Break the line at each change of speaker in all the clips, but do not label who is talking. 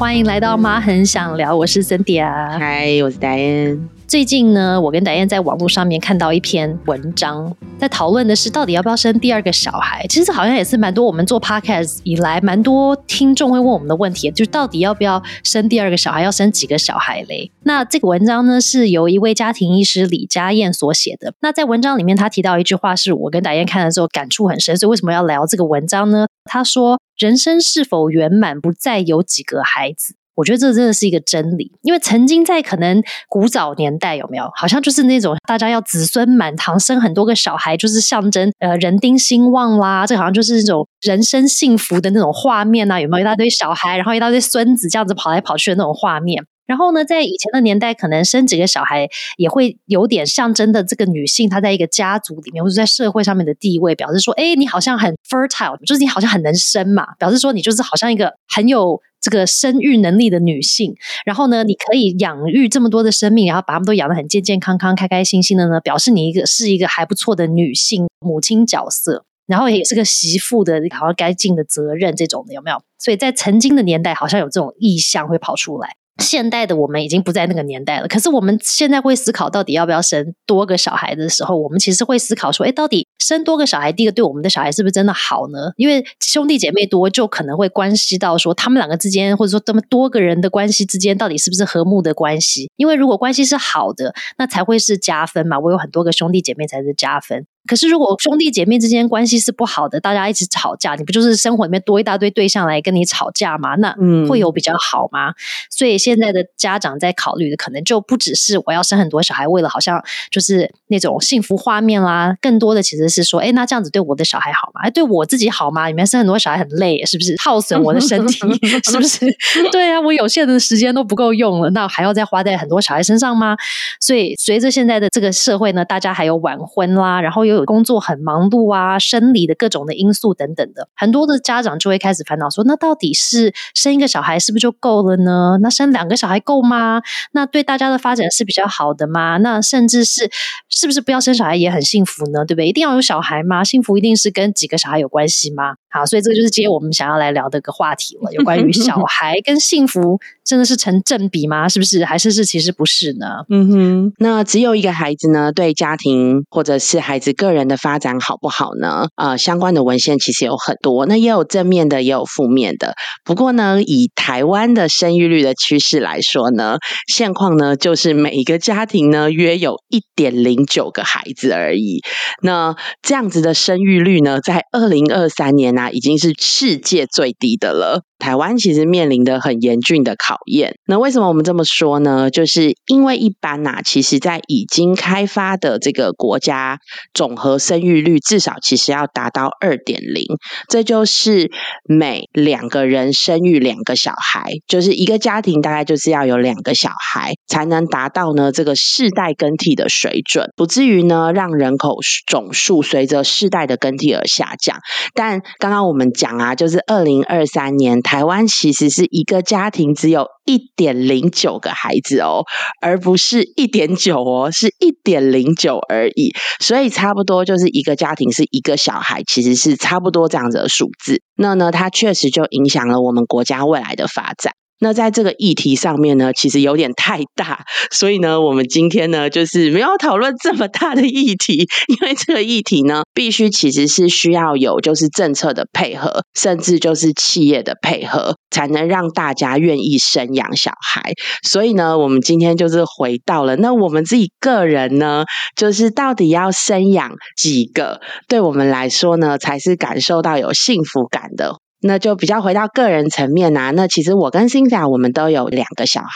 欢迎来到妈很想聊，我是 Cindy 啊。
嗨，我是戴恩。
最近呢，我跟戴燕在网络上面看到一篇文章，在讨论的是到底要不要生第二个小孩。其实好像也是蛮多我们做 podcast 以来，蛮多听众会问我们的问题，就是到底要不要生第二个小孩，要生几个小孩嘞？那这个文章呢，是由一位家庭医师李佳燕所写的。那在文章里面，他提到一句话，是我跟戴燕看了之后感触很深。所以为什么要聊这个文章呢？他说：“人生是否圆满，不再有几个孩子。”我觉得这真的是一个真理，因为曾经在可能古早年代，有没有好像就是那种大家要子孙满堂，生很多个小孩，就是象征呃人丁兴旺啦，这好像就是那种人生幸福的那种画面啊，有没有一大堆小孩，然后一大堆孙子这样子跑来跑去的那种画面？然后呢，在以前的年代，可能生几个小孩也会有点象征的这个女性，她在一个家族里面或者在社会上面的地位，表示说，哎，你好像很 fertile，就是你好像很能生嘛，表示说你就是好像一个很有这个生育能力的女性。然后呢，你可以养育这么多的生命，然后把他们都养得很健健康康、开开心心的呢，表示你一个是一个还不错的女性母亲角色，然后也是个媳妇的，好像该尽的责任这种的，有没有？所以在曾经的年代，好像有这种意象会跑出来。现代的我们已经不在那个年代了，可是我们现在会思考到底要不要生多个小孩的时候，我们其实会思考说，哎，到底生多个小孩，第一个对我们的小孩是不是真的好呢？因为兄弟姐妹多，就可能会关系到说他们两个之间，或者说这么多个人的关系之间，到底是不是和睦的关系？因为如果关系是好的，那才会是加分嘛。我有很多个兄弟姐妹才是加分。可是，如果兄弟姐妹之间关系是不好的，大家一直吵架，你不就是生活里面多一大堆对象来跟你吵架吗？那会有比较好吗？所以现在的家长在考虑的，可能就不只是我要生很多小孩，为了好像就是那种幸福画面啦，更多的其实是说，哎，那这样子对我的小孩好吗？哎，对我自己好吗？里面生很多小孩很累，是不是耗损我的身体？是不是？对啊，我有限的时间都不够用了，那还要再花在很多小孩身上吗？所以随着现在的这个社会呢，大家还有晚婚啦，然后又有工作很忙碌啊，生理的各种的因素等等的，很多的家长就会开始烦恼说，那到底是生一个小孩是不是就够了呢？那生两个小孩够吗？那对大家的发展是比较好的吗？那甚至是是不是不要生小孩也很幸福呢？对不对？一定要有小孩吗？幸福一定是跟几个小孩有关系吗？好，所以这个就是今天我们想要来聊的一个话题了，有关于小孩跟幸福真的是成正比吗？是不是？还是是其实不是呢？
嗯哼，那只有一个孩子呢，对家庭或者是孩子个人的发展好不好呢？呃，相关的文献其实有很多，那也有正面的，也有负面的。不过呢，以台湾的生育率的趋势来说呢，现况呢就是每一个家庭呢约有一点零九个孩子而已。那这样子的生育率呢，在二零二三年呢已经是世界最低的了。台湾其实面临的很严峻的考验。那为什么我们这么说呢？就是因为一般呐，其实在已经开发的这个国家，总和生育率至少其实要达到二点零，这就是每两个人生育两个小孩，就是一个家庭大概就是要有两个小孩，才能达到呢这个世代更替的水准，不至于呢让人口总数随着世代的更替而下降。但刚刚我们讲啊，就是二零二三年。台湾其实是一个家庭只有一点零九个孩子哦，而不是一点九哦，是一点零九而已。所以差不多就是一个家庭是一个小孩，其实是差不多这样子的数字。那呢，它确实就影响了我们国家未来的发展。那在这个议题上面呢，其实有点太大，所以呢，我们今天呢，就是没有讨论这么大的议题，因为这个议题呢，必须其实是需要有就是政策的配合，甚至就是企业的配合，才能让大家愿意生养小孩。所以呢，我们今天就是回到了那我们自己个人呢，就是到底要生养几个，对我们来说呢，才是感受到有幸福感的。那就比较回到个人层面啊，那其实我跟辛雅我们都有两个小孩。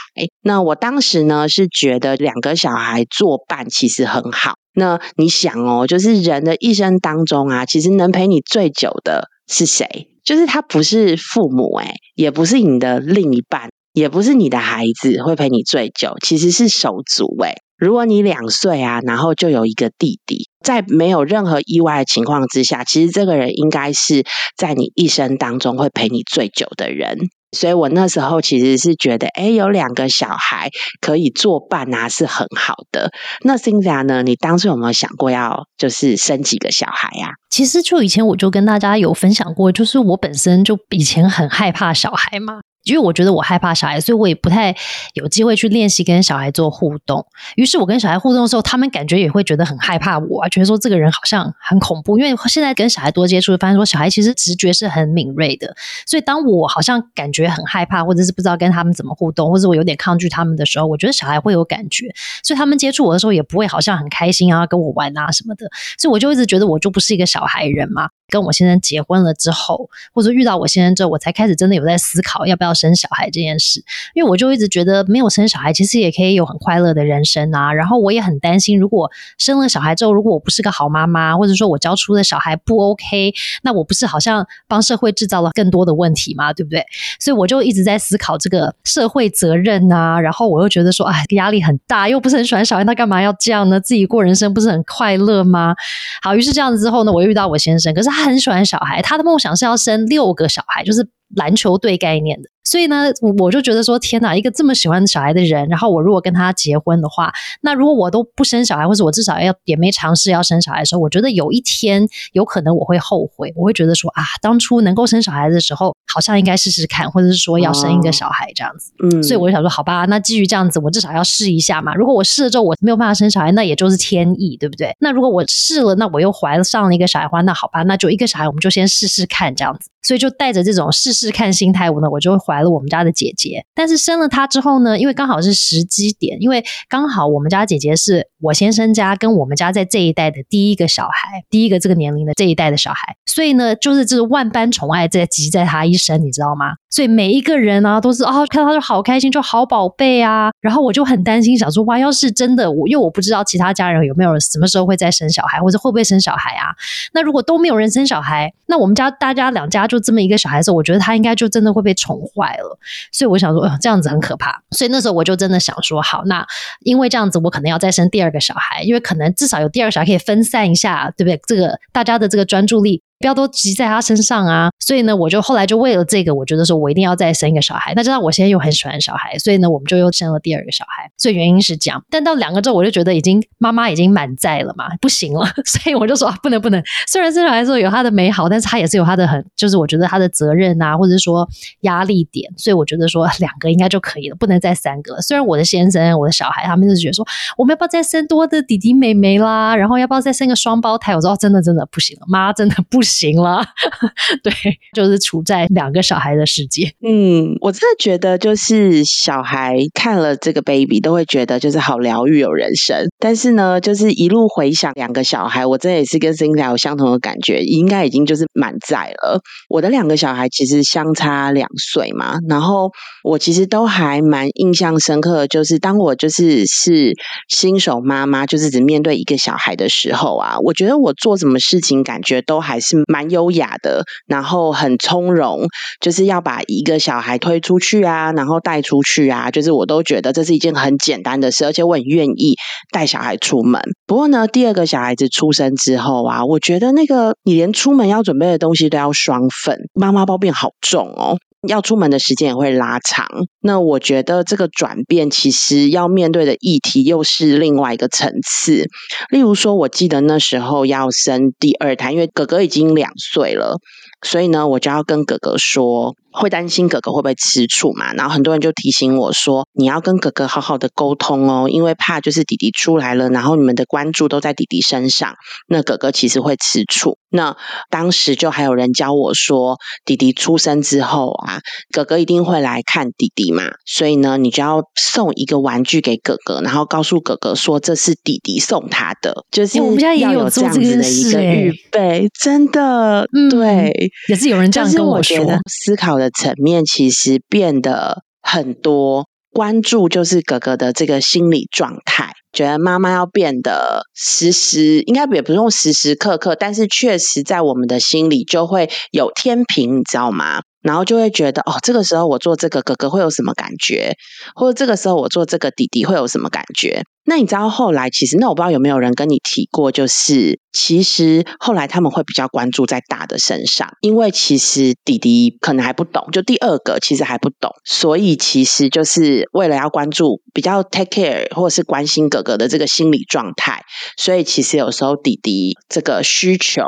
那我当时呢是觉得两个小孩作伴其实很好。那你想哦，就是人的一生当中啊，其实能陪你最久的是谁？就是他不是父母诶也不是你的另一半，也不是你的孩子会陪你最久，其实是手足诶如果你两岁啊，然后就有一个弟弟，在没有任何意外的情况之下，其实这个人应该是在你一生当中会陪你最久的人。所以我那时候其实是觉得，哎，有两个小孩可以作伴啊，是很好的。那 Cynthia 呢？你当初有没有想过要就是生几个小孩呀？
其实就以前我就跟大家有分享过，就是我本身就以前很害怕小孩嘛。因为我觉得我害怕小孩，所以我也不太有机会去练习跟小孩做互动。于是我跟小孩互动的时候，他们感觉也会觉得很害怕我，觉得说这个人好像很恐怖。因为现在跟小孩多接触，发现说小孩其实直觉是很敏锐的，所以当我好像感觉很害怕，或者是不知道跟他们怎么互动，或者我有点抗拒他们的时候，我觉得小孩会有感觉，所以他们接触我的时候也不会好像很开心啊，跟我玩啊什么的。所以我就一直觉得我就不是一个小孩人嘛。跟我先生结婚了之后，或者遇到我先生之后，我才开始真的有在思考要不要生小孩这件事。因为我就一直觉得没有生小孩，其实也可以有很快乐的人生啊。然后我也很担心，如果生了小孩之后，如果我不是个好妈妈，或者说我教出的小孩不 OK，那我不是好像帮社会制造了更多的问题吗？对不对？所以我就一直在思考这个社会责任啊。然后我又觉得说，哎，压力很大，又不是很喜欢小孩，那干嘛要这样呢？自己过人生不是很快乐吗？好，于是这样子之后呢，我又遇到我先生，可是他。很喜欢小孩，他的梦想是要生六个小孩，就是篮球队概念的。所以呢，我就觉得说，天哪，一个这么喜欢小孩的人，然后我如果跟他结婚的话，那如果我都不生小孩，或者我至少要也没尝试要生小孩的时候，我觉得有一天有可能我会后悔，我会觉得说啊，当初能够生小孩的时候，好像应该试试看，或者是说要生一个小孩这样子。嗯，所以我就想说，好吧，那基于这样子，我至少要试一下嘛。如果我试了之后我没有办法生小孩，那也就是天意，对不对？那如果我试了，那我又怀了上了一个小孩的话，那好吧，那就一个小孩，我们就先试试看这样子。所以就带着这种试试看心态，我呢，我就怀了我们家的姐姐。但是生了她之后呢，因为刚好是时机点，因为刚好我们家姐姐是我先生家跟我们家在这一代的第一个小孩，第一个这个年龄的这一代的小孩，所以呢，就是这个万般宠爱在集在她一身，你知道吗？所以每一个人啊，都是啊，看到他就好开心，就好宝贝啊。然后我就很担心，想说哇，要是真的，我因为我不知道其他家人有没有什么时候会再生小孩，或者会不会生小孩啊？那如果都没有人生小孩，那我们家大家两家就就这么一个小孩子，我觉得他应该就真的会被宠坏了。所以我想说，这样子很可怕。所以那时候我就真的想说，好，那因为这样子，我可能要再生第二个小孩，因为可能至少有第二个小孩可以分散一下，对不对？这个大家的这个专注力。不要都集在他身上啊！所以呢，我就后来就为了这个，我觉得说我一定要再生一个小孩。那知道我现在又很喜欢小孩，所以呢，我们就又生了第二个小孩。所以原因是这样。但到两个之后，我就觉得已经妈妈已经满载了嘛，不行了。所以我就说不能不能。虽然生小孩之后有他的美好，但是他也是有他的很，就是我觉得他的责任啊，或者说压力点。所以我觉得说两个应该就可以了，不能再三个。虽然我的先生、我的小孩他们就觉得说，我们要不要再生多的弟弟妹妹啦？然后要不要再生个双胞胎？我说真的真的不行了，妈真的不行了。对，就是处在两个小孩的世界。
嗯，我真的觉得，就是小孩看了这个 baby 都会觉得就是好疗愈，有人生。但是呢，就是一路回想两个小孩，我真的也是跟 Cindy 有相同的感觉，应该已经就是满载了。我的两个小孩其实相差两岁嘛，然后我其实都还蛮印象深刻的，就是当我就是是新手妈妈，就是只面对一个小孩的时候啊，我觉得我做什么事情感觉都还是蛮优。雅的，然后很从容，就是要把一个小孩推出去啊，然后带出去啊，就是我都觉得这是一件很简单的事，而且我很愿意带小孩出门。不过呢，第二个小孩子出生之后啊，我觉得那个你连出门要准备的东西都要双份，妈妈包变好重哦。要出门的时间也会拉长，那我觉得这个转变其实要面对的议题又是另外一个层次。例如说，我记得那时候要生第二胎，因为哥哥已经两岁了，所以呢，我就要跟哥哥说。会担心哥哥会不会吃醋嘛？然后很多人就提醒我说：“你要跟哥哥好好的沟通哦，因为怕就是弟弟出来了，然后你们的关注都在弟弟身上，那哥哥其实会吃醋。”那当时就还有人教我说：“弟弟出生之后啊，哥哥一定会来看弟弟嘛，所以呢，你就要送一个玩具给哥哥，然后告诉哥哥说这是弟弟送他的，就是
我们家也有
这样子的一个预备，真的，对，
也是有人这样跟我说，
思考的。”的层面其实变得很多，关注就是哥哥的这个心理状态，觉得妈妈要变得时时应该也不用时时刻刻，但是确实在我们的心里就会有天平，你知道吗？然后就会觉得哦，这个时候我做这个哥哥会有什么感觉，或者这个时候我做这个弟弟会有什么感觉？那你知道后来其实，那我不知道有没有人跟你提过，就是其实后来他们会比较关注在大的身上，因为其实弟弟可能还不懂，就第二个其实还不懂，所以其实就是为了要关注比较 take care 或是关心哥哥的这个心理状态，所以其实有时候弟弟这个需求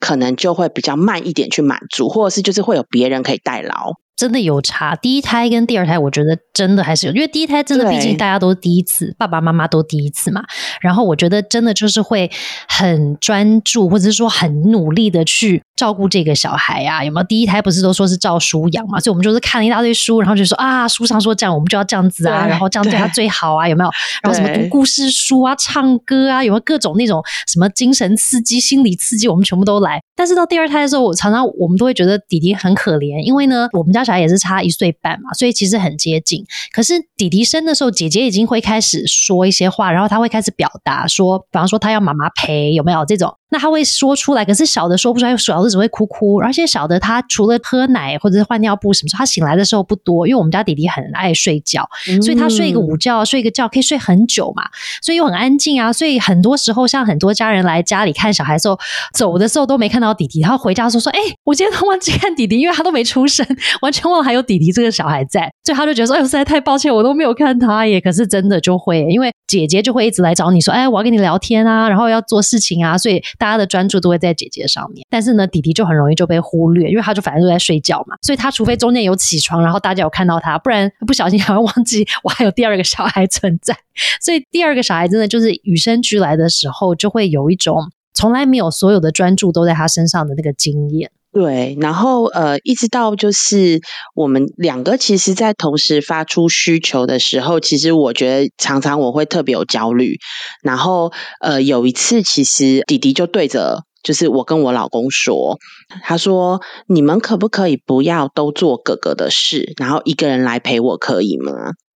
可能就会比较慢一点去满足，或者是就是会有别人可以代劳。
真的有差。第一胎跟第二胎，我觉得真的还是有，因为第一胎真的毕竟大家都第一次，爸爸妈妈都第一次嘛。然后我觉得真的就是会很专注，或者是说很努力的去照顾这个小孩啊。有没有？第一胎不是都说是照书养嘛？所以我们就是看了一大堆书，然后就说啊，书上说这样，我们就要这样子啊，然后这样对他最好啊，有没有？然后什么读故事书啊、唱歌啊，有没有各种那种什么精神刺激、心理刺激，我们全部都来。但是到第二胎的时候，我常常我们都会觉得弟弟很可怜，因为呢，我们家小孩也是差一岁半嘛，所以其实很接近。可是弟弟生的时候，姐姐已经会开始说一些话，然后他会开始表达说，比方说他要妈妈陪，有没有这种？那他会说出来，可是小的说不出来，小的只会哭哭。而且小的他除了喝奶或者是换尿布什么，他醒来的时候不多，因为我们家弟弟很爱睡觉，所以他睡一个午觉，睡一个觉可以睡很久嘛，所以又很安静啊。所以很多时候，像很多家人来家里看小孩的时候，走的时候都没看到弟弟，他回家说说，哎，我今天忘记看弟弟，因为他都没出生，完全忘了还有弟弟这个小孩在，所以他就觉得说，哎，实在太抱歉，我都没有看他耶。可是真的就会，因为姐姐就会一直来找你说，哎，我要跟你聊天啊，然后要做事情啊，所以。大家的专注都会在姐姐上面，但是呢，弟弟就很容易就被忽略，因为他就反正都在睡觉嘛，所以他除非中间有起床，然后大家有看到他，不然不小心还会忘记我还有第二个小孩存在。所以第二个小孩真的就是与生俱来的时候，就会有一种从来没有所有的专注都在他身上的那个经验。
对，然后呃，一直到就是我们两个其实，在同时发出需求的时候，其实我觉得常常我会特别有焦虑。然后呃，有一次，其实弟弟就对着就是我跟我老公说，他说：“你们可不可以不要都做哥哥的事，然后一个人来陪我，可以吗？”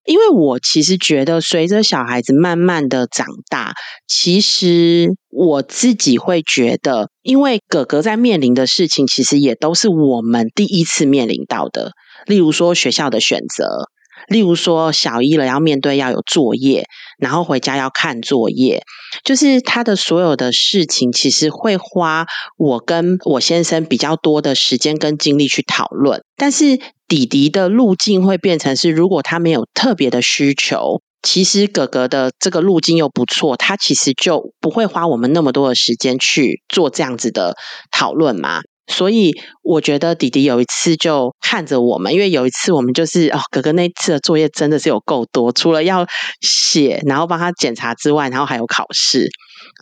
因为我其实觉得，随着小孩子慢慢的长大，其实我自己会觉得，因为哥哥在面临的事情，其实也都是我们第一次面临到的。例如说学校的选择，例如说小一了要面对要有作业，然后回家要看作业，就是他的所有的事情，其实会花我跟我先生比较多的时间跟精力去讨论，但是。弟弟的路径会变成是，如果他没有特别的需求，其实哥哥的这个路径又不错，他其实就不会花我们那么多的时间去做这样子的讨论嘛。所以我觉得弟弟有一次就看着我们，因为有一次我们就是哦，哥哥那次的作业真的是有够多，除了要写，然后帮他检查之外，然后还有考试。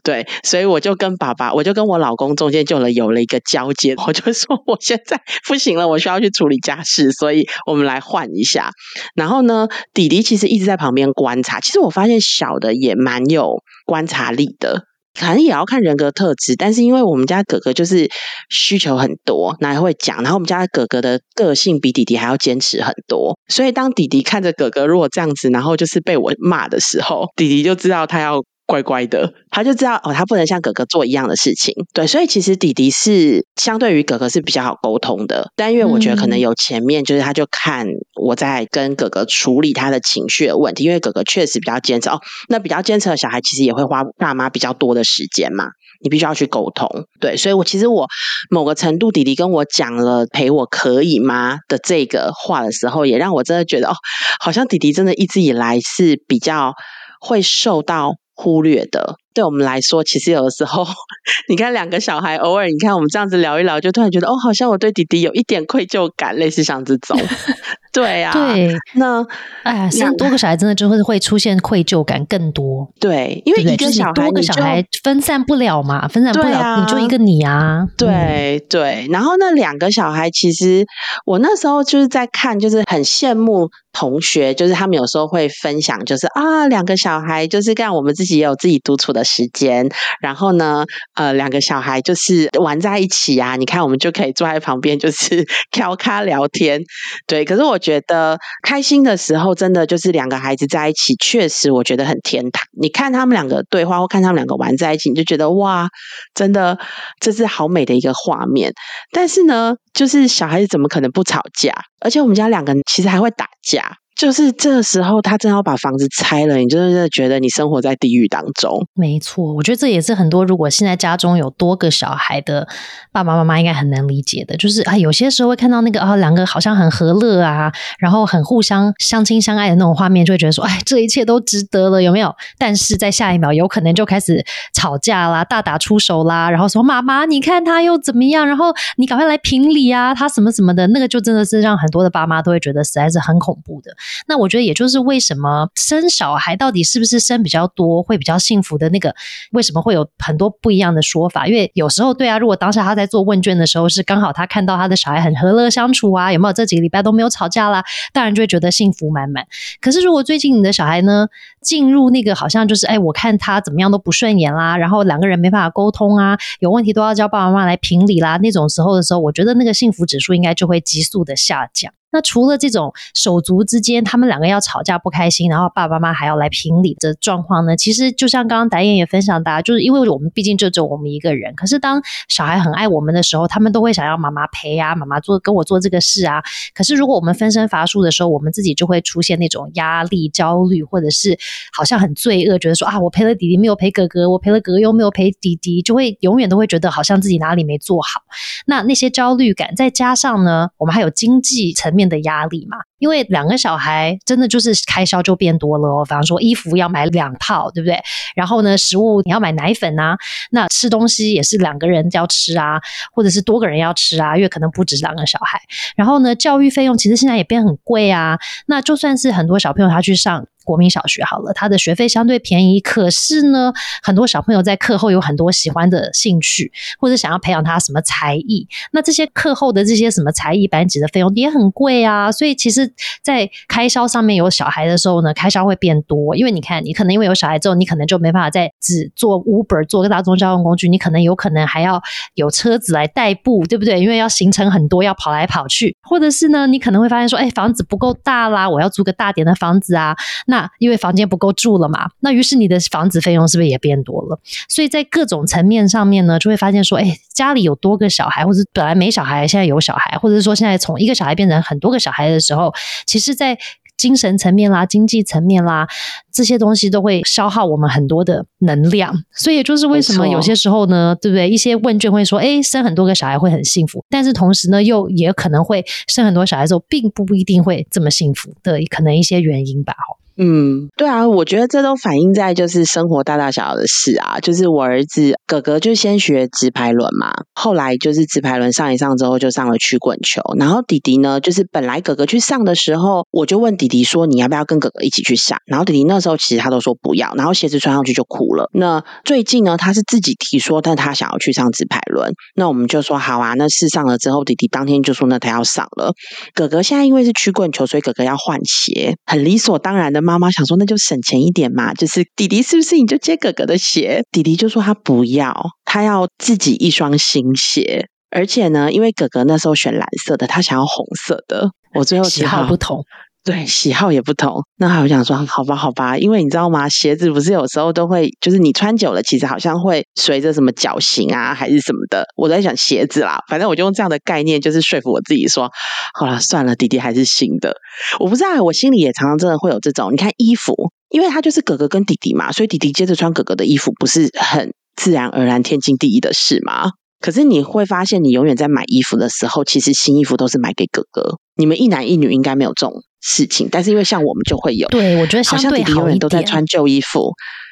对，所以我就跟爸爸，我就跟我老公中间就了有了一个交接，我就说我现在不行了，我需要去处理家事，所以我们来换一下。然后呢，弟弟其实一直在旁边观察，其实我发现小的也蛮有观察力的，反正也要看人格特质。但是因为我们家哥哥就是需求很多，那会讲，然后我们家哥哥的个性比弟弟还要坚持很多，所以当弟弟看着哥哥如果这样子，然后就是被我骂的时候，弟弟就知道他要。乖乖的，他就知道哦，他不能像哥哥做一样的事情。对，所以其实弟弟是相对于哥哥是比较好沟通的。但因为我觉得可能有前面，就是他就看我在跟哥哥处理他的情绪的问题。因为哥哥确实比较坚持哦，那比较坚持的小孩其实也会花爸妈比较多的时间嘛。你必须要去沟通。对，所以我其实我某个程度，弟弟跟我讲了陪我可以吗的这个话的时候，也让我真的觉得哦，好像弟弟真的一直以来是比较会受到。忽略的，对我们来说，其实有的时候，你看两个小孩，偶尔你看我们这样子聊一聊，就突然觉得，哦，好像我对弟弟有一点愧疚感，类似像这种。对呀，
对，
那
哎呀，生多个小孩真的就会会出现愧疚感更多。
对，因为一个小
多个小孩分散不了嘛，分散不了，你就一个你啊。
对对，然后那两个小孩，其实我那时候就是在看，就是很羡慕。同学就是他们有时候会分享，就是啊，两个小孩就是干我们自己也有自己独处的时间。然后呢，呃，两个小孩就是玩在一起啊。你看，我们就可以坐在旁边，就是 调咖聊天。对，可是我觉得开心的时候，真的就是两个孩子在一起，确实我觉得很天堂。你看他们两个对话，或看他们两个玩在一起，你就觉得哇，真的这是好美的一个画面。但是呢，就是小孩子怎么可能不吵架？而且我们家两个其实还会打架。就是这时候他正要把房子拆了，你真的觉得你生活在地狱当中。
没错，我觉得这也是很多如果现在家中有多个小孩的爸爸妈妈应该很能理解的，就是啊，有些时候会看到那个啊，两个好像很和乐啊，然后很互相相亲相爱的那种画面，就会觉得说，哎，这一切都值得了，有没有？但是在下一秒，有可能就开始吵架啦，大打出手啦，然后说妈妈，你看他又怎么样？然后你赶快来评理啊，他什么什么的，那个就真的是让很多的爸妈都会觉得实在是很恐怖的。那我觉得，也就是为什么生小孩到底是不是生比较多会比较幸福的那个，为什么会有很多不一样的说法？因为有时候，对啊，如果当下他在做问卷的时候，是刚好他看到他的小孩很和乐相处啊，有没有这几个礼拜都没有吵架啦，当然就会觉得幸福满满。可是如果最近你的小孩呢，进入那个好像就是，哎，我看他怎么样都不顺眼啦，然后两个人没办法沟通啊，有问题都要叫爸爸妈妈来评理啦，那种时候的时候，我觉得那个幸福指数应该就会急速的下降。那除了这种手足之间，他们两个要吵架不开心，然后爸爸妈妈还要来评理的状况呢？其实就像刚刚导演也分享的，就是因为我们毕竟就只有我们一个人。可是当小孩很爱我们的时候，他们都会想要妈妈陪啊，妈妈做跟我做这个事啊。可是如果我们分身乏术的时候，我们自己就会出现那种压力、焦虑，或者是好像很罪恶，觉得说啊，我陪了弟弟没有陪哥哥，我陪了哥哥又没有陪弟弟，就会永远都会觉得好像自己哪里没做好。那那些焦虑感，再加上呢，我们还有经济层面。面的压力嘛，因为两个小孩真的就是开销就变多了哦。比方说衣服要买两套，对不对？然后呢，食物你要买奶粉啊，那吃东西也是两个人要吃啊，或者是多个人要吃啊，因为可能不止两个小孩。然后呢，教育费用其实现在也变很贵啊。那就算是很多小朋友他去上。国民小学好了，他的学费相对便宜，可是呢，很多小朋友在课后有很多喜欢的兴趣，或者想要培养他什么才艺，那这些课后的这些什么才艺班级的费用也很贵啊。所以其实，在开销上面有小孩的时候呢，开销会变多，因为你看，你可能因为有小孩之后，你可能就没办法再只坐 Uber 坐个大众交通工具，你可能有可能还要有车子来代步，对不对？因为要行程很多，要跑来跑去，或者是呢，你可能会发现说，哎，房子不够大啦，我要租个大点的房子啊。那因为房间不够住了嘛，那于是你的房子费用是不是也变多了？所以在各种层面上面呢，就会发现说，哎，家里有多个小孩，或者本来没小孩，现在有小孩，或者是说现在从一个小孩变成很多个小孩的时候，其实，在精神层面啦、经济层面啦，这些东西都会消耗我们很多的能量。所以就是为什么有些时候呢，对不对？一些问卷会说，哎，生很多个小孩会很幸福，但是同时呢，又也可能会生很多小孩之后，并不一定会这么幸福的，可能一些原因吧。
嗯，对啊，我觉得这都反映在就是生活大大小小的事啊。就是我儿子哥哥就先学直排轮嘛，后来就是直排轮上一上之后就上了曲棍球。然后弟弟呢，就是本来哥哥去上的时候，我就问弟弟说你要不要跟哥哥一起去上？然后弟弟那时候其实他都说不要，然后鞋子穿上去就哭了。那最近呢，他是自己提说，但他想要去上直排轮。那我们就说好啊，那试上了之后，弟弟当天就说那他要上了。哥哥现在因为是曲棍球，所以哥哥要换鞋，很理所当然的。妈妈想说，那就省钱一点嘛。就是弟弟是不是你就接哥哥的鞋？弟弟就说他不要，他要自己一双新鞋。而且呢，因为哥哥那时候选蓝色的，他想要红色的。我最后
喜好不同。
对，喜好也不同。那我想说，好吧，好吧，因为你知道吗？鞋子不是有时候都会，就是你穿久了，其实好像会随着什么脚型啊，还是什么的。我在想鞋子啦，反正我就用这样的概念，就是说服我自己说，好了，算了，弟弟还是新的。我不知道，我心里也常常真的会有这种。你看衣服，因为他就是哥哥跟弟弟嘛，所以弟弟接着穿哥哥的衣服，不是很自然而然、天经地义的事吗？可是你会发现，你永远在买衣服的时候，其实新衣服都是买给哥哥。你们一男一女应该没有这种事情，但是因为像我们就会有。
对，我觉得
好像弟弟永远都在穿旧衣服，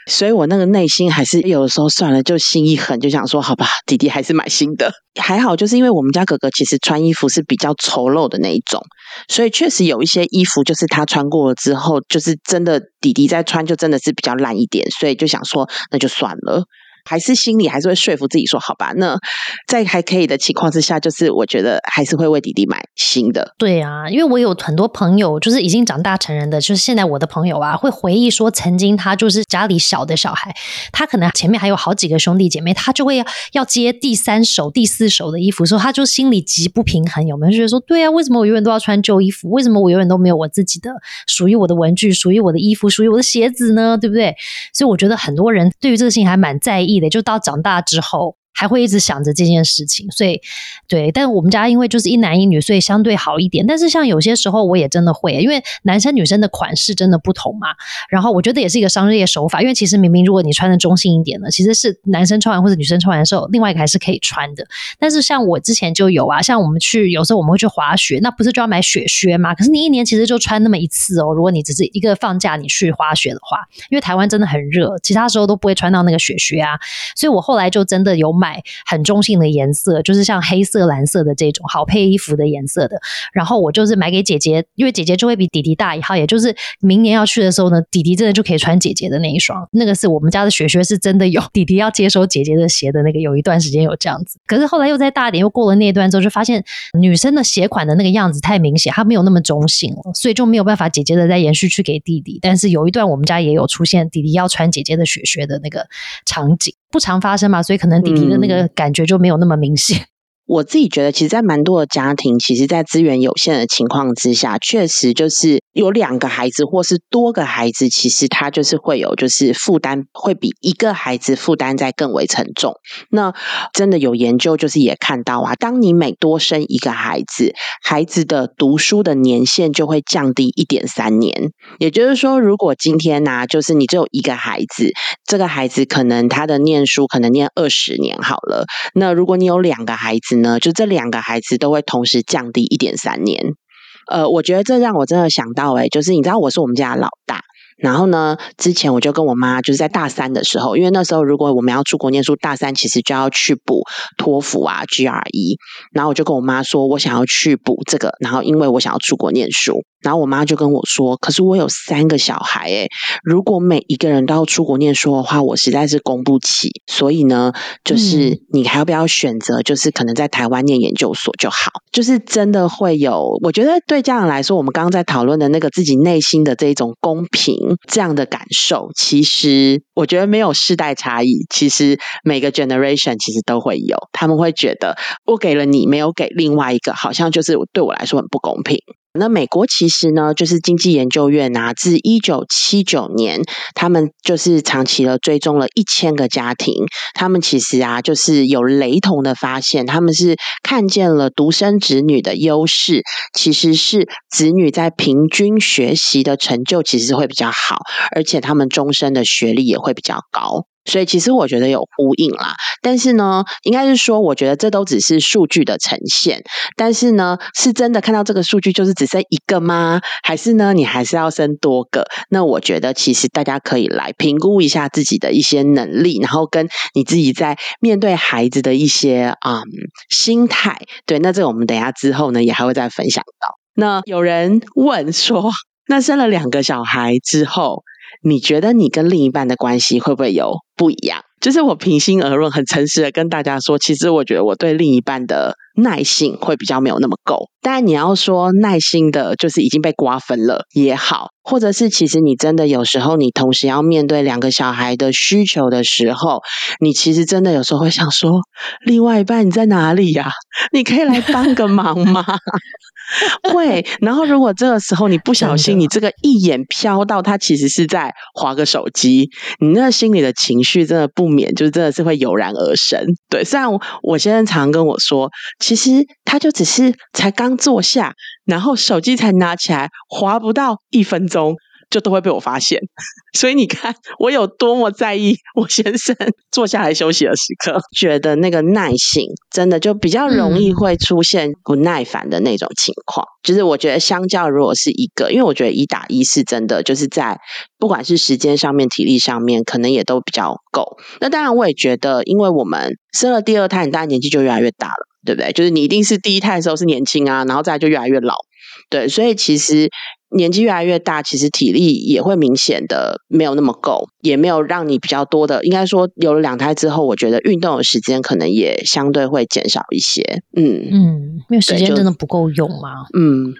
所以我那个内心还是有的时候算了，就心一狠，就想说好吧，弟弟还是买新的。还好，就是因为我们家哥哥其实穿衣服是比较丑陋的那一种，所以确实有一些衣服就是他穿过了之后，就是真的弟弟在穿就真的是比较烂一点，所以就想说那就算了。还是心里还是会说服自己说好吧，那在还可以的情况之下，就是我觉得还是会为弟弟买新的。
对啊，因为我有很多朋友，就是已经长大成人的，就是现在我的朋友啊，会回忆说，曾经他就是家里小的小孩，他可能前面还有好几个兄弟姐妹，他就会要接第三手、第四手的衣服，说他就心里极不平衡，有没有觉得说，对啊，为什么我永远都要穿旧衣服？为什么我永远都没有我自己的属于我的文具、属于我的衣服、属于我的鞋子呢？对不对？所以我觉得很多人对于这个事情还蛮在意。就到长大之后，还会一直想着这件事情。所以，对，但我们家因为就是一男一女，所以相对好一点。但是像有些时候，我也真的会，因为男生女生的款式真的不同嘛。然后我觉得也是一个商业手法，因为其实明明如果你穿的中性一点呢，其实是男生穿完或者女生穿完的时候，另外一个还是可以穿的。但是像我之前就有啊，像我们去有时候我们会去滑雪，那不是就要买雪靴吗？可是你一年其实就穿那么一次哦。如果你只是一个放假你去滑雪的话，因为台湾真的很热，其他时候都不会穿到那个雪靴啊。所以我后来就真的有买买很中性的颜色，就是像黑色、蓝色的这种好配衣服的颜色的。然后我就是买给姐姐，因为姐姐就会比弟弟大一号，也就是明年要去的时候呢，弟弟真的就可以穿姐姐的那一双。那个是我们家的雪靴，是真的有弟弟要接收姐姐的鞋的那个，有一段时间有这样子。可是后来又再大一点，又过了那一段之后，就发现女生的鞋款的那个样子太明显，它没有那么中性了，所以就没有办法姐姐的再延续去给弟弟。但是有一段我们家也有出现弟弟要穿姐姐的雪靴的那个场景，不常发生嘛，所以可能弟弟的那个感觉就没有那么明显。
我自己觉得，其实，在蛮多的家庭，其实，在资源有限的情况之下，确实就是有两个孩子或是多个孩子，其实他就是会有，就是负担会比一个孩子负担在更为沉重。那真的有研究，就是也看到啊，当你每多生一个孩子，孩子的读书的年限就会降低一点三年。也就是说，如果今天呢，就是你只有一个孩子，这个孩子可能他的念书可能念二十年好了。那如果你有两个孩子，呢，就这两个孩子都会同时降低一点三年，呃，我觉得这让我真的想到，哎，就是你知道我是我们家的老大，然后呢，之前我就跟我妈就是在大三的时候，因为那时候如果我们要出国念书，大三其实就要去补托福啊、GRE，然后我就跟我妈说我想要去补这个，然后因为我想要出国念书。然后我妈就跟我说：“可是我有三个小孩，诶，如果每一个人都要出国念书的话，我实在是供不起。所以呢，就是你还要不要选择？就是可能在台湾念研究所就好。就是真的会有，我觉得对家长来说，我们刚刚在讨论的那个自己内心的这一种公平这样的感受，其实我觉得没有世代差异。其实每个 generation 其实都会有，他们会觉得我给了你，没有给另外一个，好像就是对我来说很不公平。”那美国其实呢，就是经济研究院啊，自一九七九年，他们就是长期的追踪了一千个家庭，他们其实啊，就是有雷同的发现，他们是看见了独生子女的优势，其实是子女在平均学习的成就其实会比较好，而且他们终身的学历也会比较高。所以其实我觉得有呼应啦，但是呢，应该是说，我觉得这都只是数据的呈现。但是呢，是真的看到这个数据就是只剩一个吗？还是呢，你还是要生多个？那我觉得其实大家可以来评估一下自己的一些能力，然后跟你自己在面对孩子的一些啊心态。对，那这个我们等下之后呢，也还会再分享到。那有人问说，那生了两个小孩之后？你觉得你跟另一半的关系会不会有不一样？就是我平心而论，很诚实的跟大家说，其实我觉得我对另一半的耐性会比较没有那么够。但你要说耐心的，就是已经被瓜分了也好，或者是其实你真的有时候你同时要面对两个小孩的需求的时候，你其实真的有时候会想说，另外一半你在哪里呀？你可以来帮个忙吗？会，然后如果这个时候你不小心，你这个一眼飘到他其实是在划个手机，你那心里的情绪真的不免就是真的是会油然而生。对，虽然我先生常跟我说，其实他就只是才刚坐下，然后手机才拿起来，划不到一分钟。就都会被我发现，所以你看我有多么在意我先生坐下来休息的时刻，觉得那个耐性真的就比较容易会出现不耐烦的那种情况。就是我觉得相较如果是一个，因为我觉得一打一是真的，就是在不管是时间上面、体力上面，可能也都比较够。那当然我也觉得，因为我们生了第二胎，你当然年纪就越来越大了，对不对？就是你一定是第一胎的时候是年轻啊，然后再就越来越老，对，所以其实。年纪越来越大，其实体力也会明显的没有那么够，也没有让你比较多的，应该说有了两胎之后，我觉得运动的时间可能也相对会减少一些。嗯
嗯，因为时间真的不够用嘛。
嗯，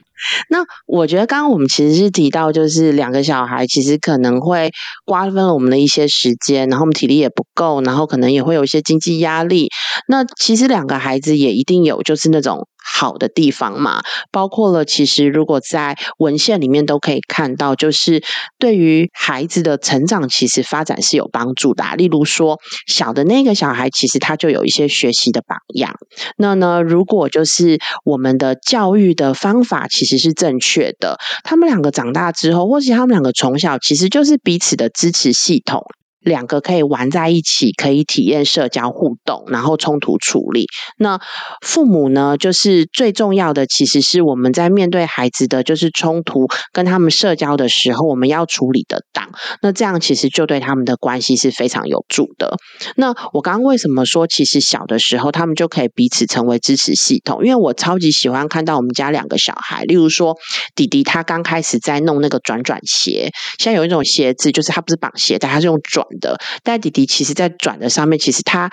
那我觉得刚刚我们其实是提到，就是两个小孩其实可能会瓜分了我们的一些时间，然后我们体力也不够，然后可能也会有一些经济压力。那其实两个孩子也一定有就是那种。好的地方嘛，包括了其实如果在文献里面都可以看到，就是对于孩子的成长，其实发展是有帮助的。例如说，小的那个小孩，其实他就有一些学习的榜样。那呢，如果就是我们的教育的方法其实是正确的，他们两个长大之后，或是他们两个从小其实就是彼此的支持系统。两个可以玩在一起，可以体验社交互动，然后冲突处理。那父母呢，就是最重要的，其实是我们在面对孩子的就是冲突跟他们社交的时候，我们要处理得当。那这样其实就对他们的关系是非常有助的。那我刚刚为什么说，其实小的时候他们就可以彼此成为支持系统？因为我超级喜欢看到我们家两个小孩，例如说弟弟他刚开始在弄那个转转鞋，现在有一种鞋子，就是它不是绑鞋带，它是用转。的，但弟弟其实，在转的上面，其实他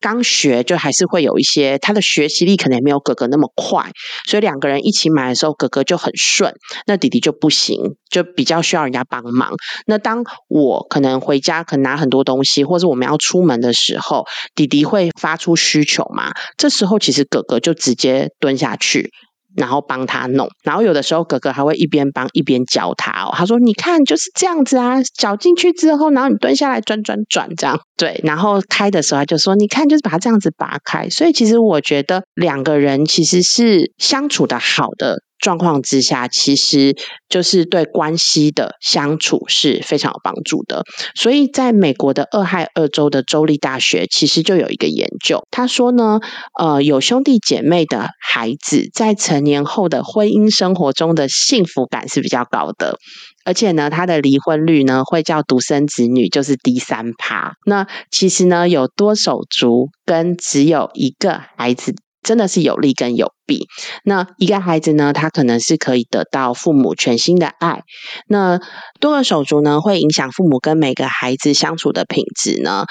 刚学，就还是会有一些他的学习力可能也没有哥哥那么快，所以两个人一起买的时候，哥哥就很顺，那弟弟就不行，就比较需要人家帮忙。那当我可能回家，可能拿很多东西，或者我们要出门的时候，弟弟会发出需求嘛？这时候其实哥哥就直接蹲下去。然后帮他弄，然后有的时候哥哥还会一边帮一边教他哦。他说：“你看就是这样子啊，搅进去之后，然后你蹲下来转转转这样。”对，然后开的时候他就说：“你看就是把它这样子拔开。”所以其实我觉得两个人其实是相处的好的。状况之下，其实就是对关系的相处是非常有帮助的。所以，在美国的俄亥俄州的州立大学，其实就有一个研究，他说呢，呃，有兄弟姐妹的孩子在成年后的婚姻生活中的幸福感是比较高的，而且呢，他的离婚率呢会叫独生子女就是低三趴。那其实呢，有多手足跟只有一个孩子。真的是有利跟有弊。那一个孩子呢，他可能是可以得到父母全新的爱。那多个手足呢，会影响父母跟每个孩子相处的品质呢。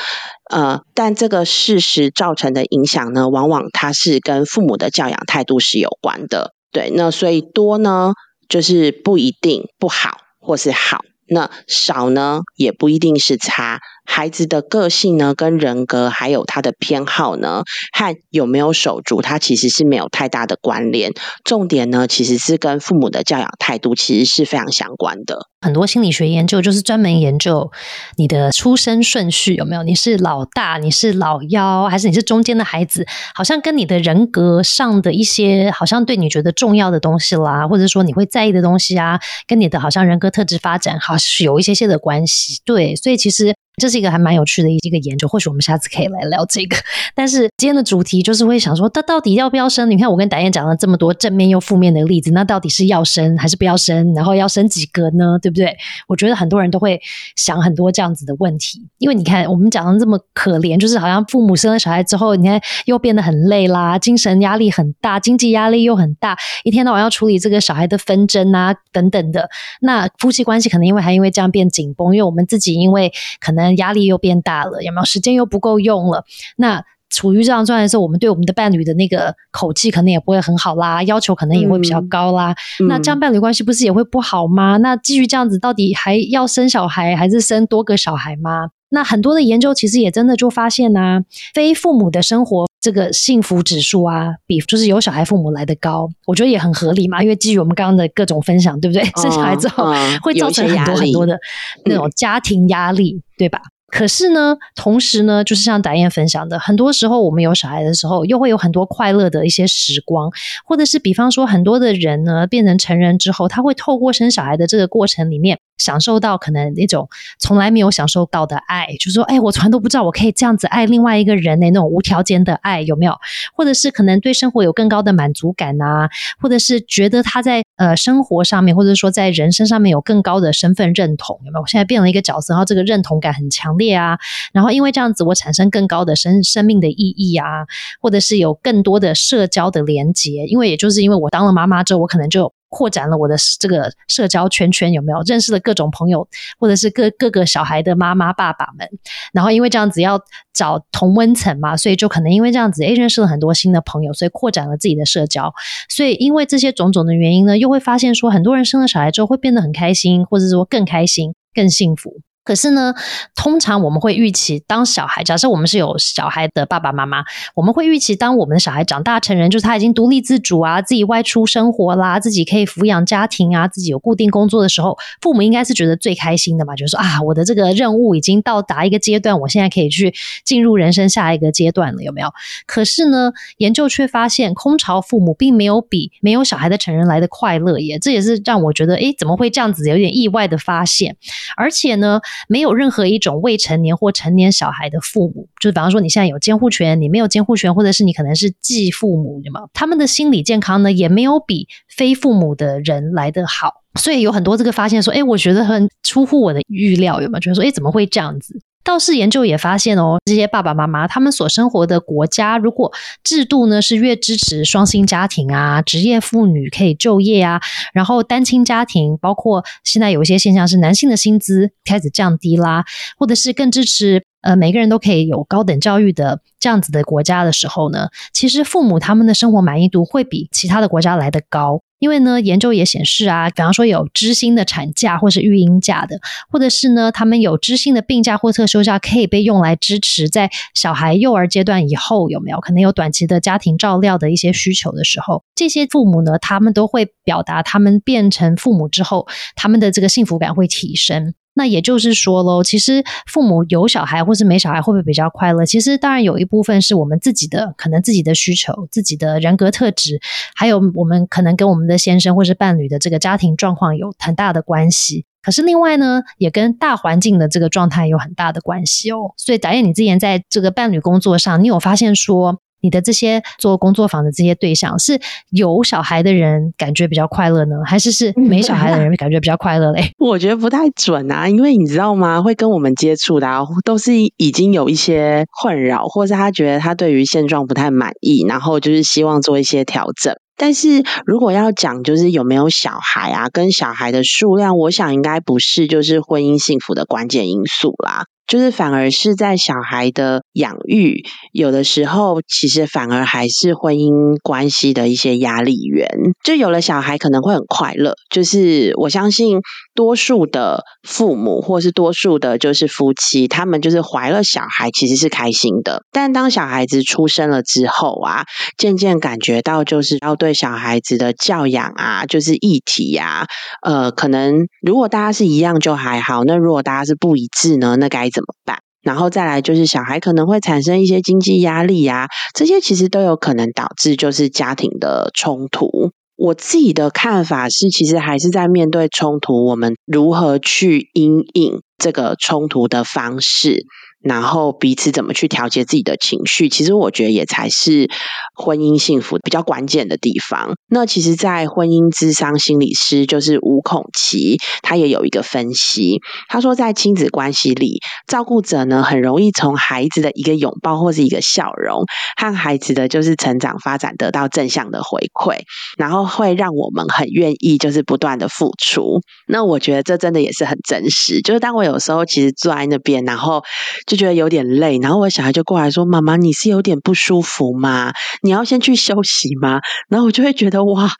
呃，但这个事实造成的影响呢，往往它是跟父母的教养态度是有关的。对，那所以多呢，就是不一定不好或是好；那少呢，也不一定是差。孩子的个性呢，跟人格还有他的偏好呢，和有没有守住，他其实是没有太大的关联。重点呢，其实是跟父母的教养态度其实是非常相关的。
很多心理学研究就是专门研究你的出生顺序有没有，你是老大，你是老幺，还是你是中间的孩子？好像跟你的人格上的一些，好像对你觉得重要的东西啦，或者说你会在意的东西啊，跟你的好像人格特质发展，好像是有一些些的关系。对，所以其实。这是一个还蛮有趣的一个研究，或许我们下次可以来聊这个。但是今天的主题就是会想说，他到底要不要生？你看我跟导演讲了这么多正面又负面的例子，那到底是要生还是不要生？然后要生几个呢？对不对？我觉得很多人都会想很多这样子的问题，因为你看我们讲的这么可怜，就是好像父母生了小孩之后，你看又变得很累啦，精神压力很大，经济压力又很大，一天到晚要处理这个小孩的纷争啊等等的。那夫妻关系可能因为还因为这样变紧绷，因为我们自己因为可能。压力又变大了，有没有时间又不够用了？那处于这样状态的时候，我们对我们的伴侣的那个口气可能也不会很好啦，要求可能也会比较高啦。那这样伴侣关系不是也会不好吗？那继续这样子，到底还要生小孩，还是生多个小孩吗？那很多的研究其实也真的就发现呢，非父母的生活这个幸福指数啊，比就是有小孩父母来的高。我觉得也很合理嘛，因为基于我们刚刚的各种分享，对不对？生小孩之后会造成很多很多的那种家庭压力，对吧？可是呢，同时呢，就是像达燕分享的，很多时候我们有小孩的时候，又会有很多快乐的一些时光，或者是比方说，很多的人呢变成成人之后，他会透过生小孩的这个过程里面。享受到可能那种从来没有享受到的爱，就是说，哎，我从来都不知道我可以这样子爱另外一个人的那种无条件的爱有没有？或者是可能对生活有更高的满足感啊，或者是觉得他在呃生活上面，或者说在人生上面有更高的身份认同有没有？我现在变了一个角色，然后这个认同感很强烈啊，然后因为这样子我产生更高的生生命的意义啊，或者是有更多的社交的连接，因为也就是因为我当了妈妈之后，我可能就。扩展了我的这个社交圈圈，有没有认识了各种朋友，或者是各各个小孩的妈妈爸爸们？然后因为这样子要找同温层嘛，所以就可能因为这样子，诶，认识了很多新的朋友，所以扩展了自己的社交。所以因为这些种种的原因呢，又会发现说，很多人生了小孩之后会变得很开心，或者说更开心、更幸福。可是呢，通常我们会预期，当小孩假设我们是有小孩的爸爸妈妈，我们会预期，当我们的小孩长大成人，就是他已经独立自主啊，自己外出生活啦，自己可以抚养家庭啊，自己有固定工作的时候，父母应该是觉得最开心的嘛，就是说啊，我的这个任务已经到达一个阶段，我现在可以去进入人生下一个阶段了，有没有？可是呢，研究却发现，空巢父母并没有比没有小孩的成人来的快乐耶，这也是让我觉得，诶，怎么会这样子？有点意外的发现，而且呢。没有任何一种未成年或成年小孩的父母，就是比方说你现在有监护权，你没有监护权，或者是你可能是继父母，对吗？他们的心理健康呢，也没有比非父母的人来得好。所以有很多这个发现说，哎，我觉得很出乎我的预料，有没有？觉得说，哎，怎么会这样子？倒是研究也发现哦，这些爸爸妈妈他们所生活的国家，如果制度呢是越支持双薪家庭啊，职业妇女可以就业啊，然后单亲家庭，包括现在有一些现象是男性的薪资开始降低啦，或者是更支持呃每个人都可以有高等教育的这样子的国家的时候呢，其实父母他们的生活满意度会比其他的国家来得高。因为呢，研究也显示啊，比方说有知心的产假或是育婴假的，或者是呢，他们有知心的病假或特休假，可以被用来支持在小孩幼儿阶段以后有没有可能有短期的家庭照料的一些需求的时候，这些父母呢，他们都会表达他们变成父母之后，他们的这个幸福感会提升。那也就是说喽，其实父母有小孩或是没小孩会不会比较快乐？其实当然有一部分是我们自己的，可能自己的需求、自己的人格特质，还有我们可能跟我们的先生或是伴侣的这个家庭状况有很大的关系。可是另外呢，也跟大环境的这个状态有很大的关系哦。所以导演，你之前在这个伴侣工作上，你有发现说？你的这些做工作坊的这些对象是有小孩的人感觉比较快乐呢，还是是没小孩的人 感觉比较快乐嘞？
我觉得不太准啊，因为你知道吗？会跟我们接触的啊都是已经有一些困扰，或者他觉得他对于现状不太满意，然后就是希望做一些调整。但是如果要讲就是有没有小孩啊，跟小孩的数量，我想应该不是就是婚姻幸福的关键因素啦。就是反而是在小孩的养育，有的时候其实反而还是婚姻关系的一些压力源。就有了小孩可能会很快乐，就是我相信多数的父母或是多数的，就是夫妻，他们就是怀了小孩其实是开心的。但当小孩子出生了之后啊，渐渐感觉到就是要对小孩子的教养啊，就是议题呀，呃，可能如果大家是一样就还好，那如果大家是不一致呢，那该。怎么办？然后再来就是小孩可能会产生一些经济压力呀，这些其实都有可能导致就是家庭的冲突。我自己的看法是，其实还是在面对冲突，我们如何去应应这个冲突的方式。然后彼此怎么去调节自己的情绪，其实我觉得也才是婚姻幸福比较关键的地方。那其实，在婚姻智商心理师就是吴孔奇，他也有一个分析，他说在亲子关系里，照顾者呢很容易从孩子的一个拥抱或是一个笑容，和孩子的就是成长发展得到正向的回馈，然后会让我们很愿意就是不断的付出。那我觉得这真的也是很真实。就是当我有时候其实坐在那边，然后。就觉得有点累，然后我小孩就过来说：“妈妈，你是有点不舒服吗？你要先去休息吗？”然后我就会觉得哇，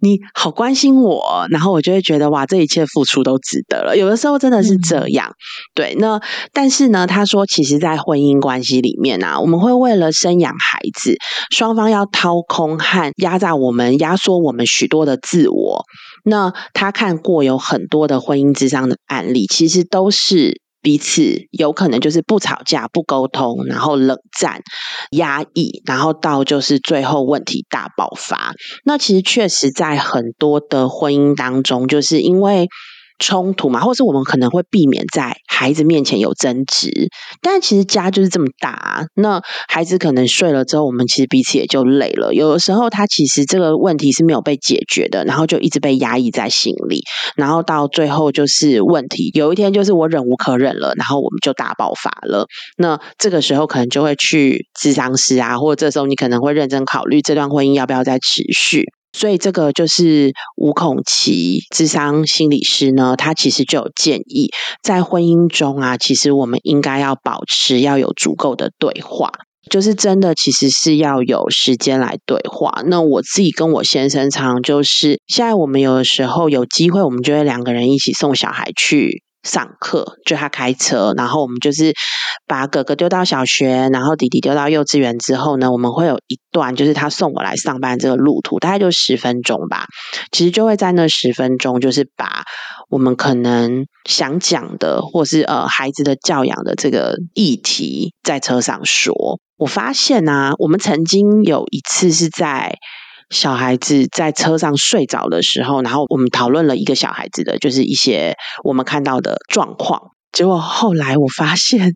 你好关心我，然后我就会觉得哇，这一切付出都值得了。有的时候真的是这样，对。那但是呢，他说，其实，在婚姻关系里面啊，我们会为了生养孩子，双方要掏空和压榨我们，压缩我们许多的自我。那他看过有很多的婚姻之上的案例，其实都是。彼此有可能就是不吵架、不沟通，然后冷战、压抑，然后到就是最后问题大爆发。那其实确实在很多的婚姻当中，就是因为。冲突嘛，或者是我们可能会避免在孩子面前有争执，但其实家就是这么大，那孩子可能睡了之后，我们其实彼此也就累了。有的时候，他其实这个问题是没有被解决的，然后就一直被压抑在心里，然后到最后就是问题。有一天就是我忍无可忍了，然后我们就大爆发了。那这个时候可能就会去智商师啊，或者这时候你可能会认真考虑这段婚姻要不要再持续。所以这个就是吴孔奇智商心理师呢，他其实就有建议，在婚姻中啊，其实我们应该要保持要有足够的对话，就是真的其实是要有时间来对话。那我自己跟我先生常就是，现在我们有的时候有机会，我们就会两个人一起送小孩去。上课，就他开车，然后我们就是把哥哥丢到小学，然后弟弟丢到幼稚园之后呢，我们会有一段就是他送我来上班这个路途，大概就十分钟吧。其实就会在那十分钟，就是把我们可能想讲的，或是呃孩子的教养的这个议题，在车上说。我发现啊，我们曾经有一次是在。小孩子在车上睡着的时候，然后我们讨论了一个小孩子的，就是一些我们看到的状况。结果后来我发现，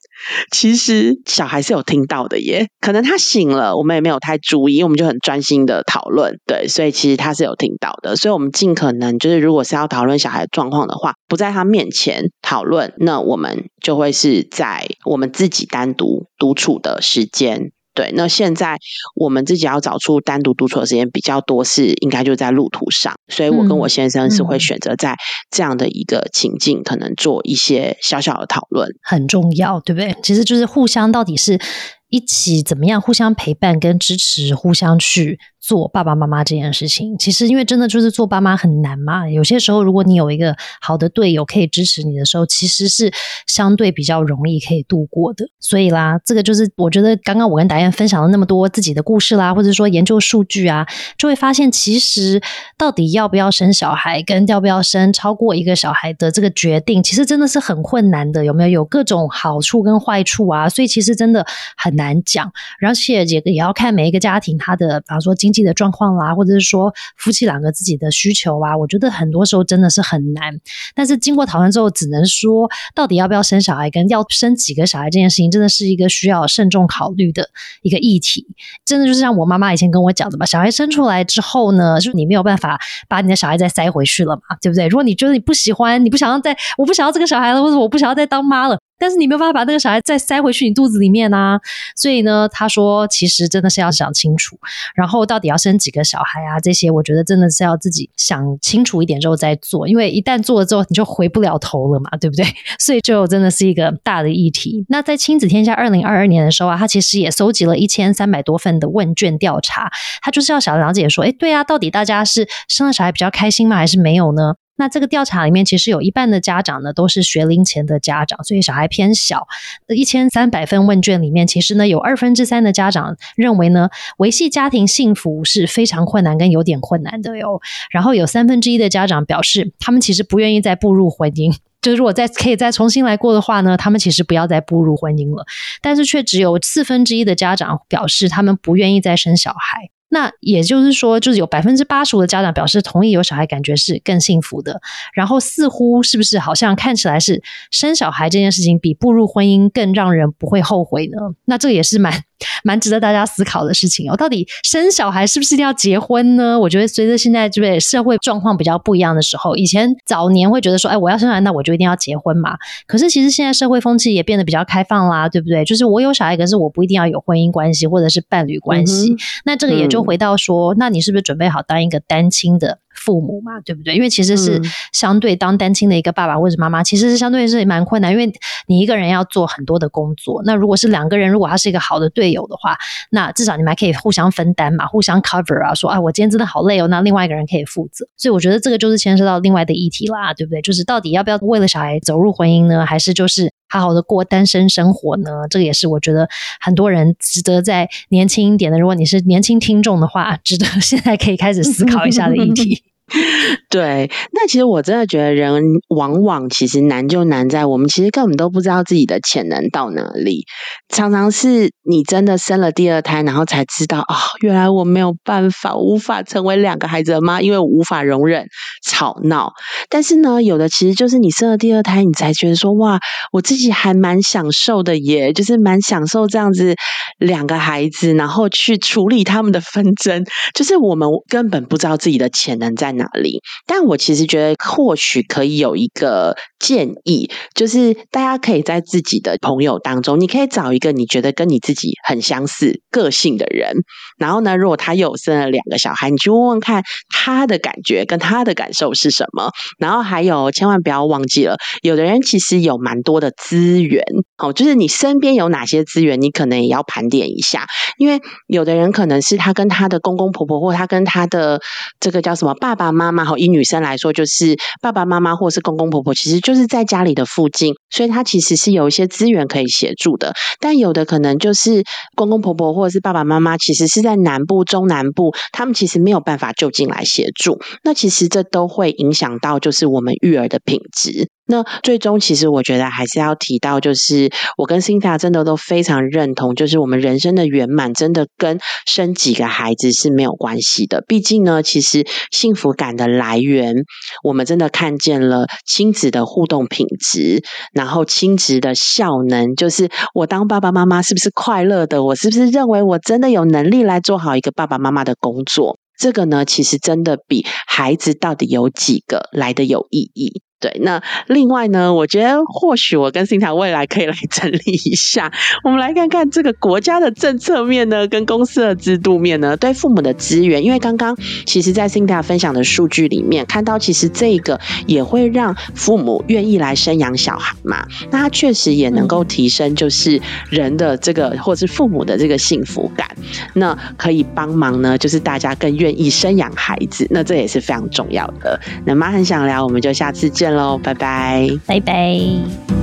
其实小孩是有听到的耶。可能他醒了，我们也没有太注意，我们就很专心的讨论。对，所以其实他是有听到的。所以我们尽可能就是，如果是要讨论小孩状况的话，不在他面前讨论，那我们就会是在我们自己单独独处的时间。对，那现在我们自己要找出单独独处的时间比较多，是应该就在路途上，所以我跟我先生是会选择在这样的一个情境，可能做一些小小的讨论，
很重要，对不对？其实就是互相到底是一起怎么样，互相陪伴跟支持，互相去。做爸爸妈妈这件事情，其实因为真的就是做爸妈很难嘛。有些时候，如果你有一个好的队友可以支持你的时候，其实是相对比较容易可以度过的。所以啦，这个就是我觉得刚刚我跟达燕分享了那么多自己的故事啦，或者说研究数据啊，就会发现其实到底要不要生小孩，跟要不要生超过一个小孩的这个决定，其实真的是很困难的。有没有有各种好处跟坏处啊？所以其实真的很难讲，而且也也要看每一个家庭他的，比方说经。经济的状况啦，或者是说夫妻两个自己的需求啊，我觉得很多时候真的是很难。但是经过讨论之后，只能说到底要不要生小孩，跟要生几个小孩这件事情，真的是一个需要慎重考虑的一个议题。真的就是像我妈妈以前跟我讲的嘛，小孩生出来之后呢，就是你没有办法把你的小孩再塞回去了嘛，对不对？如果你觉得你不喜欢，你不想要再，我不想要这个小孩了，或者我不想要再当妈了。但是你没有办法把那个小孩再塞回去你肚子里面啊，所以呢，他说其实真的是要想清楚，然后到底要生几个小孩啊，这些我觉得真的是要自己想清楚一点之后再做，因为一旦做了之后你就回不了头了嘛，对不对？所以就真的是一个大的议题。那在亲子天下二零二二年的时候啊，他其实也搜集了一千三百多份的问卷调查，他就是要想了解说，哎，对啊，到底大家是生了小孩比较开心吗，还是没有呢？那这个调查里面，其实有一半的家长呢都是学龄前的家长，所以小孩偏小。一千三百份问卷里面，其实呢有二分之三的家长认为呢维系家庭幸福是非常困难跟有点困难的哟。然后有三分之一的家长表示，他们其实不愿意再步入婚姻，就如果再可以再重新来过的话呢，他们其实不要再步入婚姻了。但是却只有四分之一的家长表示，他们不愿意再生小孩。那也就是说，就是有百分之八十五的家长表示同意有小孩，感觉是更幸福的。然后似乎是不是好像看起来是生小孩这件事情比步入婚姻更让人不会后悔呢？那这也是蛮。蛮值得大家思考的事情哦。到底生小孩是不是一定要结婚呢？我觉得随着现在这个社会状况比较不一样的时候，以前早年会觉得说，哎，我要生孩，那我就一定要结婚嘛。可是其实现在社会风气也变得比较开放啦，对不对？就是我有小孩，可是我不一定要有婚姻关系或者是伴侣关系。那这个也就回到说，那你是不是准备好当一个单亲的？父母嘛，对不对？因为其实是相对当单亲的一个爸爸或者妈妈，其实是相对是蛮困难，因为你一个人要做很多的工作。那如果是两个人，如果他是一个好的队友的话，那至少你们还可以互相分担嘛，互相 cover 啊，说啊，我今天真的好累哦，那另外一个人可以负责。所以我觉得这个就是牵涉到另外的议题啦，对不对？就是到底要不要为了小孩走入婚姻呢，还是就是好好的过单身生活呢？这个也是我觉得很多人值得在年轻一点的，如果你是年轻听众的话，值得现在可以开始思考一下的议题。
对，那其实我真的觉得人往往其实难就难在我们其实根本都不知道自己的潜能到哪里。常常是你真的生了第二胎，然后才知道啊，原来我没有办法，无法成为两个孩子的妈，因为我无法容忍吵闹。但是呢，有的其实就是你生了第二胎，你才觉得说哇，我自己还蛮享受的耶，就是蛮享受这样子两个孩子，然后去处理他们的纷争。就是我们根本不知道自己的潜能在哪。里？但我其实觉得，或许可以有一个建议，就是大家可以在自己的朋友当中，你可以找一个你觉得跟你自己很相似个性的人。然后呢，如果他有生了两个小孩，你去问问看他的感觉跟他的感受是什么。然后还有，千万不要忘记了，有的人其实有蛮多的资源哦，就是你身边有哪些资源，你可能也要盘点一下。因为有的人可能是他跟他的公公婆婆，或他跟他的这个叫什么爸爸。爸妈妈和以女生来说，就是爸爸妈妈或是公公婆婆，其实就是在家里的附近，所以她其实是有一些资源可以协助的。但有的可能就是公公婆婆或者是爸爸妈妈，其实是在南部、中南部，他们其实没有办法就近来协助。那其实这都会影响到就是我们育儿的品质。那最终，其实我觉得还是要提到，就是我跟辛塔真的都非常认同，就是我们人生的圆满真的跟生几个孩子是没有关系的。毕竟呢，其实幸福感的来源，我们真的看见了亲子的互动品质，然后亲子的效能，就是我当爸爸妈妈是不是快乐的？我是不是认为我真的有能力来做好一个爸爸妈妈的工作？这个呢，其实真的比孩子到底有几个来的有意义。对，那另外呢，我觉得或许我跟新台未来可以来整理一下，我们来看看这个国家的政策面呢，跟公司的制度面呢，对父母的资源。因为刚刚其实，在新台分享的数据里面，看到其实这个也会让父母愿意来生养小孩嘛，那他确实也能够提升就是人的这个或是父母的这个幸福感，那可以帮忙呢，就是大家更愿意生养孩子，那这也是非常重要的。那妈很想聊，我们就下次喽，拜拜，
拜拜。